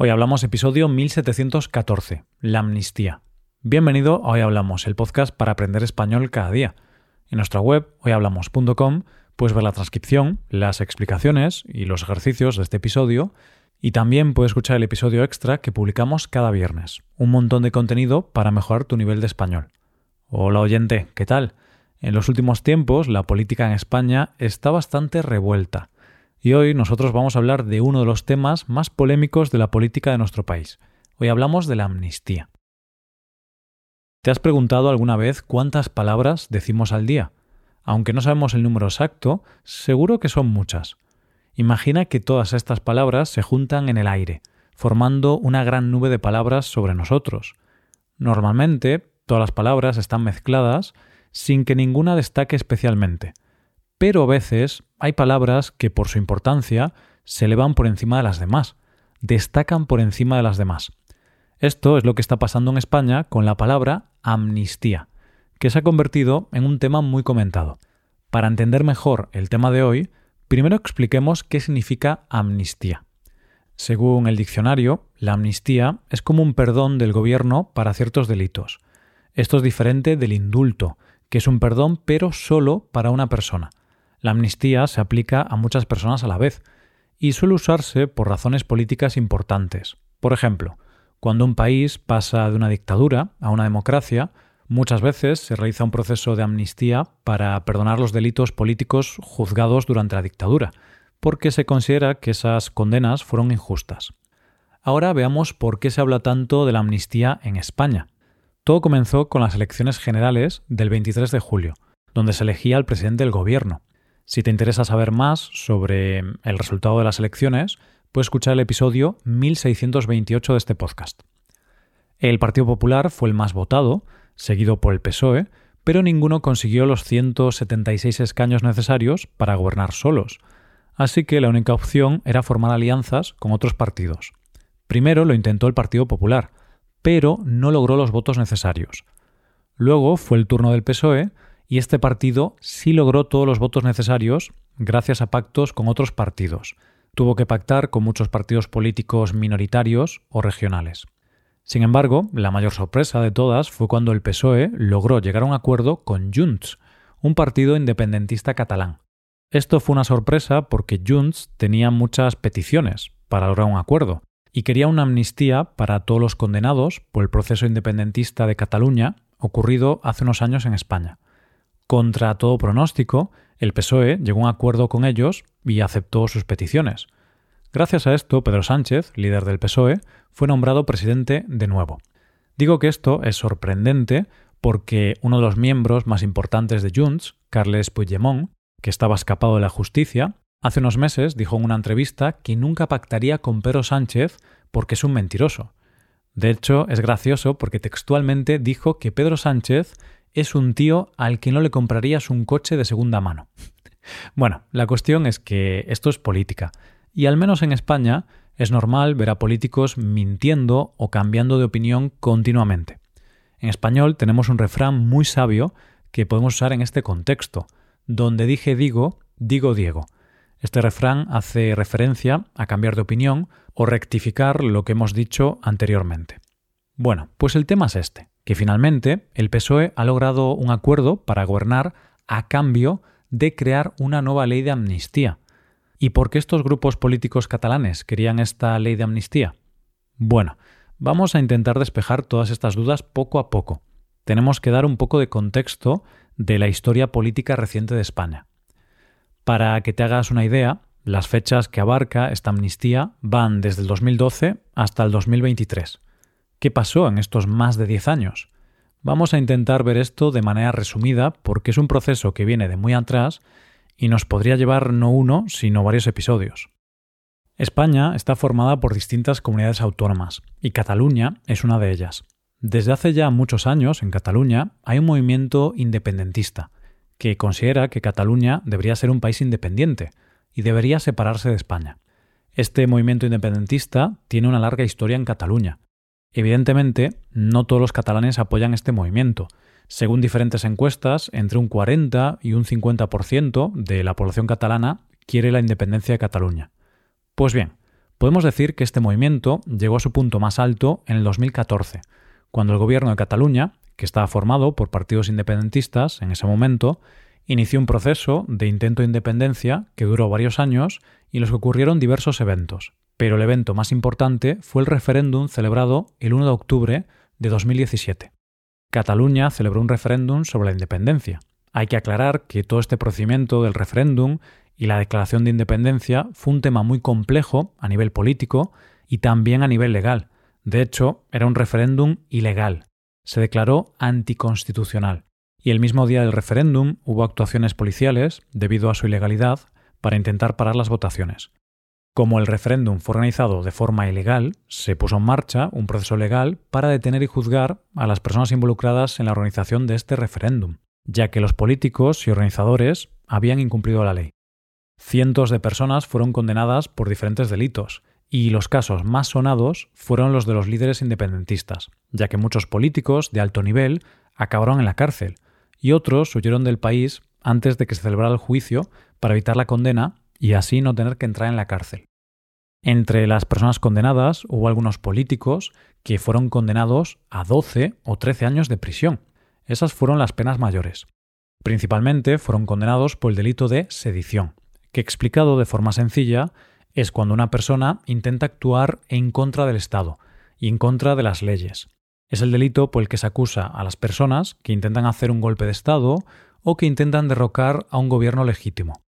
Hoy hablamos episodio 1714, la amnistía. Bienvenido a Hoy Hablamos, el podcast para aprender español cada día. En nuestra web, hoyhablamos.com, puedes ver la transcripción, las explicaciones y los ejercicios de este episodio, y también puedes escuchar el episodio extra que publicamos cada viernes. Un montón de contenido para mejorar tu nivel de español. Hola oyente, ¿qué tal? En los últimos tiempos la política en España está bastante revuelta y hoy nosotros vamos a hablar de uno de los temas más polémicos de la política de nuestro país. Hoy hablamos de la amnistía. ¿Te has preguntado alguna vez cuántas palabras decimos al día? Aunque no sabemos el número exacto, seguro que son muchas. Imagina que todas estas palabras se juntan en el aire, formando una gran nube de palabras sobre nosotros. Normalmente, todas las palabras están mezcladas sin que ninguna destaque especialmente pero a veces hay palabras que por su importancia se elevan por encima de las demás, destacan por encima de las demás. Esto es lo que está pasando en España con la palabra amnistía, que se ha convertido en un tema muy comentado. Para entender mejor el tema de hoy, primero expliquemos qué significa amnistía. Según el diccionario, la amnistía es como un perdón del gobierno para ciertos delitos. Esto es diferente del indulto, que es un perdón pero solo para una persona. La amnistía se aplica a muchas personas a la vez y suele usarse por razones políticas importantes. Por ejemplo, cuando un país pasa de una dictadura a una democracia, muchas veces se realiza un proceso de amnistía para perdonar los delitos políticos juzgados durante la dictadura, porque se considera que esas condenas fueron injustas. Ahora veamos por qué se habla tanto de la amnistía en España. Todo comenzó con las elecciones generales del 23 de julio, donde se elegía al presidente del gobierno. Si te interesa saber más sobre el resultado de las elecciones, puedes escuchar el episodio 1628 de este podcast. El Partido Popular fue el más votado, seguido por el PSOE, pero ninguno consiguió los 176 escaños necesarios para gobernar solos, así que la única opción era formar alianzas con otros partidos. Primero lo intentó el Partido Popular, pero no logró los votos necesarios. Luego fue el turno del PSOE, y este partido sí logró todos los votos necesarios gracias a pactos con otros partidos. Tuvo que pactar con muchos partidos políticos minoritarios o regionales. Sin embargo, la mayor sorpresa de todas fue cuando el PSOE logró llegar a un acuerdo con Junts, un partido independentista catalán. Esto fue una sorpresa porque Junts tenía muchas peticiones para lograr un acuerdo y quería una amnistía para todos los condenados por el proceso independentista de Cataluña ocurrido hace unos años en España. Contra todo pronóstico, el PSOE llegó a un acuerdo con ellos y aceptó sus peticiones. Gracias a esto, Pedro Sánchez, líder del PSOE, fue nombrado presidente de nuevo. Digo que esto es sorprendente porque uno de los miembros más importantes de Junts, Carles Puigdemont, que estaba escapado de la justicia, hace unos meses dijo en una entrevista que nunca pactaría con Pedro Sánchez porque es un mentiroso. De hecho, es gracioso porque textualmente dijo que Pedro Sánchez es un tío al que no le comprarías un coche de segunda mano. Bueno, la cuestión es que esto es política, y al menos en España es normal ver a políticos mintiendo o cambiando de opinión continuamente. En español tenemos un refrán muy sabio que podemos usar en este contexto. Donde dije digo, digo Diego. Este refrán hace referencia a cambiar de opinión o rectificar lo que hemos dicho anteriormente. Bueno, pues el tema es este que finalmente el PSOE ha logrado un acuerdo para gobernar a cambio de crear una nueva ley de amnistía. ¿Y por qué estos grupos políticos catalanes querían esta ley de amnistía? Bueno, vamos a intentar despejar todas estas dudas poco a poco. Tenemos que dar un poco de contexto de la historia política reciente de España. Para que te hagas una idea, las fechas que abarca esta amnistía van desde el 2012 hasta el 2023. ¿Qué pasó en estos más de 10 años? Vamos a intentar ver esto de manera resumida porque es un proceso que viene de muy atrás y nos podría llevar no uno, sino varios episodios. España está formada por distintas comunidades autónomas y Cataluña es una de ellas. Desde hace ya muchos años en Cataluña hay un movimiento independentista que considera que Cataluña debería ser un país independiente y debería separarse de España. Este movimiento independentista tiene una larga historia en Cataluña Evidentemente, no todos los catalanes apoyan este movimiento. Según diferentes encuestas, entre un 40 y un 50% de la población catalana quiere la independencia de Cataluña. Pues bien, Podemos decir que este movimiento llegó a su punto más alto en el 2014, cuando el gobierno de Cataluña, que estaba formado por partidos independentistas en ese momento, inició un proceso de intento de independencia que duró varios años y en los que ocurrieron diversos eventos. Pero el evento más importante fue el referéndum celebrado el 1 de octubre de 2017. Cataluña celebró un referéndum sobre la independencia. Hay que aclarar que todo este procedimiento del referéndum y la declaración de independencia fue un tema muy complejo a nivel político y también a nivel legal. De hecho, era un referéndum ilegal. Se declaró anticonstitucional. Y el mismo día del referéndum hubo actuaciones policiales, debido a su ilegalidad, para intentar parar las votaciones. Como el referéndum fue organizado de forma ilegal, se puso en marcha un proceso legal para detener y juzgar a las personas involucradas en la organización de este referéndum, ya que los políticos y organizadores habían incumplido la ley. Cientos de personas fueron condenadas por diferentes delitos, y los casos más sonados fueron los de los líderes independentistas, ya que muchos políticos de alto nivel acabaron en la cárcel, y otros huyeron del país antes de que se celebrara el juicio para evitar la condena y así no tener que entrar en la cárcel. Entre las personas condenadas hubo algunos políticos que fueron condenados a 12 o 13 años de prisión. Esas fueron las penas mayores. Principalmente fueron condenados por el delito de sedición, que explicado de forma sencilla es cuando una persona intenta actuar en contra del Estado y en contra de las leyes. Es el delito por el que se acusa a las personas que intentan hacer un golpe de Estado o que intentan derrocar a un gobierno legítimo.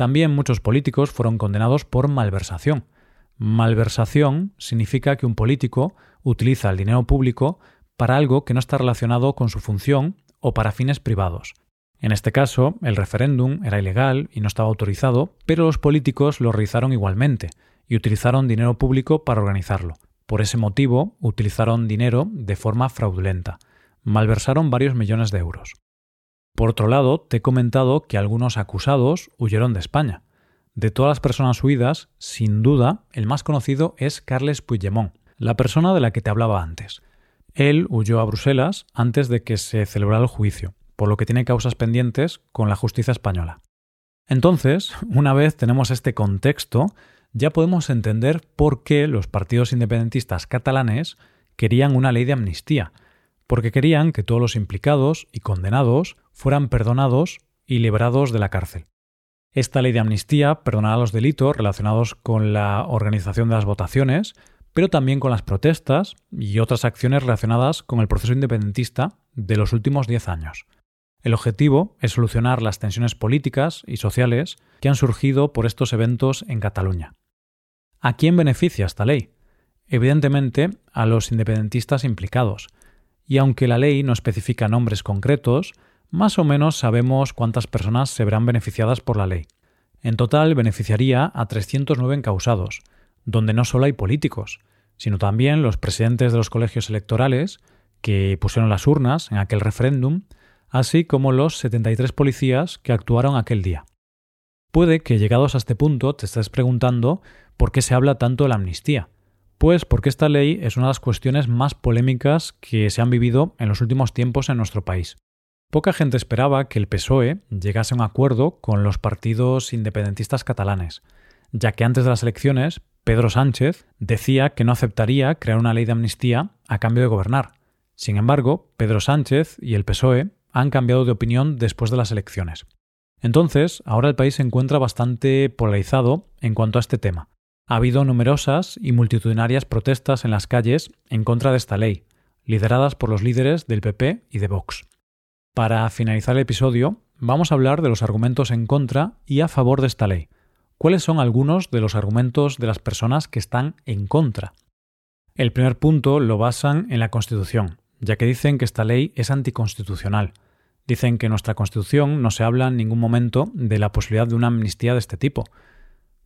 También muchos políticos fueron condenados por malversación. Malversación significa que un político utiliza el dinero público para algo que no está relacionado con su función o para fines privados. En este caso, el referéndum era ilegal y no estaba autorizado, pero los políticos lo realizaron igualmente y utilizaron dinero público para organizarlo. Por ese motivo, utilizaron dinero de forma fraudulenta. Malversaron varios millones de euros. Por otro lado, te he comentado que algunos acusados huyeron de España. De todas las personas huidas, sin duda, el más conocido es Carles Puigdemont, la persona de la que te hablaba antes. Él huyó a Bruselas antes de que se celebrara el juicio, por lo que tiene causas pendientes con la justicia española. Entonces, una vez tenemos este contexto, ya podemos entender por qué los partidos independentistas catalanes querían una ley de amnistía, porque querían que todos los implicados y condenados fueran perdonados y liberados de la cárcel. Esta ley de amnistía perdonará los delitos relacionados con la organización de las votaciones, pero también con las protestas y otras acciones relacionadas con el proceso independentista de los últimos diez años. El objetivo es solucionar las tensiones políticas y sociales que han surgido por estos eventos en Cataluña. ¿A quién beneficia esta ley? Evidentemente a los independentistas implicados, y aunque la ley no especifica nombres concretos, más o menos sabemos cuántas personas se verán beneficiadas por la ley. En total beneficiaría a 309 encausados, donde no solo hay políticos, sino también los presidentes de los colegios electorales que pusieron las urnas en aquel referéndum, así como los 73 policías que actuaron aquel día. Puede que llegados a este punto te estés preguntando por qué se habla tanto de la amnistía, pues porque esta ley es una de las cuestiones más polémicas que se han vivido en los últimos tiempos en nuestro país. Poca gente esperaba que el PSOE llegase a un acuerdo con los partidos independentistas catalanes, ya que antes de las elecciones Pedro Sánchez decía que no aceptaría crear una ley de amnistía a cambio de gobernar. Sin embargo, Pedro Sánchez y el PSOE han cambiado de opinión después de las elecciones. Entonces, ahora el país se encuentra bastante polarizado en cuanto a este tema. Ha habido numerosas y multitudinarias protestas en las calles en contra de esta ley, lideradas por los líderes del PP y de Vox. Para finalizar el episodio, vamos a hablar de los argumentos en contra y a favor de esta ley. ¿Cuáles son algunos de los argumentos de las personas que están en contra? El primer punto lo basan en la Constitución, ya que dicen que esta ley es anticonstitucional. Dicen que en nuestra Constitución no se habla en ningún momento de la posibilidad de una amnistía de este tipo,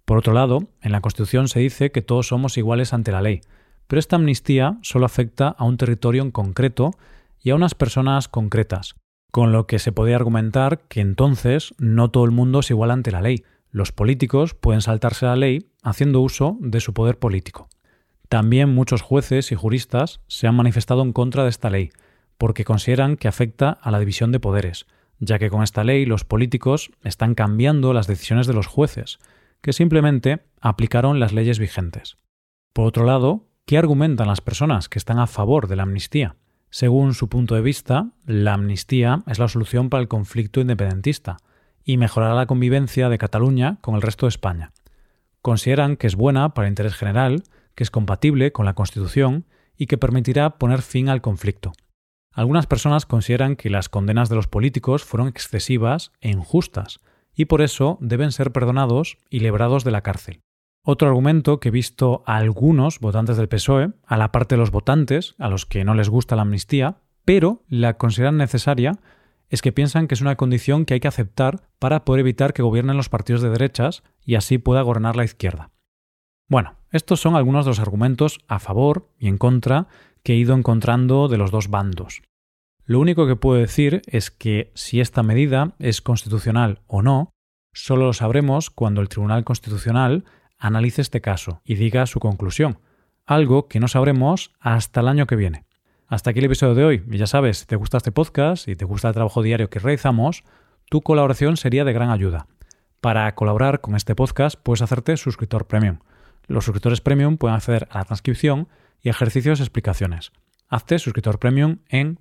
por otro lado, en la Constitución se dice que todos somos iguales ante la ley, pero esta amnistía solo afecta a un territorio en concreto y a unas personas concretas, con lo que se podría argumentar que entonces no todo el mundo es igual ante la ley. Los políticos pueden saltarse la ley haciendo uso de su poder político. También muchos jueces y juristas se han manifestado en contra de esta ley, porque consideran que afecta a la división de poderes, ya que con esta ley los políticos están cambiando las decisiones de los jueces, que simplemente aplicaron las leyes vigentes. Por otro lado, ¿qué argumentan las personas que están a favor de la amnistía? Según su punto de vista, la amnistía es la solución para el conflicto independentista y mejorará la convivencia de Cataluña con el resto de España. Consideran que es buena para el interés general, que es compatible con la Constitución y que permitirá poner fin al conflicto. Algunas personas consideran que las condenas de los políticos fueron excesivas e injustas, y por eso deben ser perdonados y librados de la cárcel. Otro argumento que he visto a algunos votantes del PSOE, a la parte de los votantes, a los que no les gusta la amnistía, pero la consideran necesaria, es que piensan que es una condición que hay que aceptar para poder evitar que gobiernen los partidos de derechas y así pueda gobernar la izquierda. Bueno, estos son algunos de los argumentos a favor y en contra que he ido encontrando de los dos bandos. Lo único que puedo decir es que si esta medida es constitucional o no, solo lo sabremos cuando el Tribunal Constitucional analice este caso y diga su conclusión, algo que no sabremos hasta el año que viene. Hasta aquí el episodio de hoy. Y ya sabes, si te gusta este podcast y te gusta el trabajo diario que realizamos, tu colaboración sería de gran ayuda. Para colaborar con este podcast puedes hacerte suscriptor premium. Los suscriptores premium pueden acceder a la transcripción y ejercicios y explicaciones. Hazte suscriptor premium en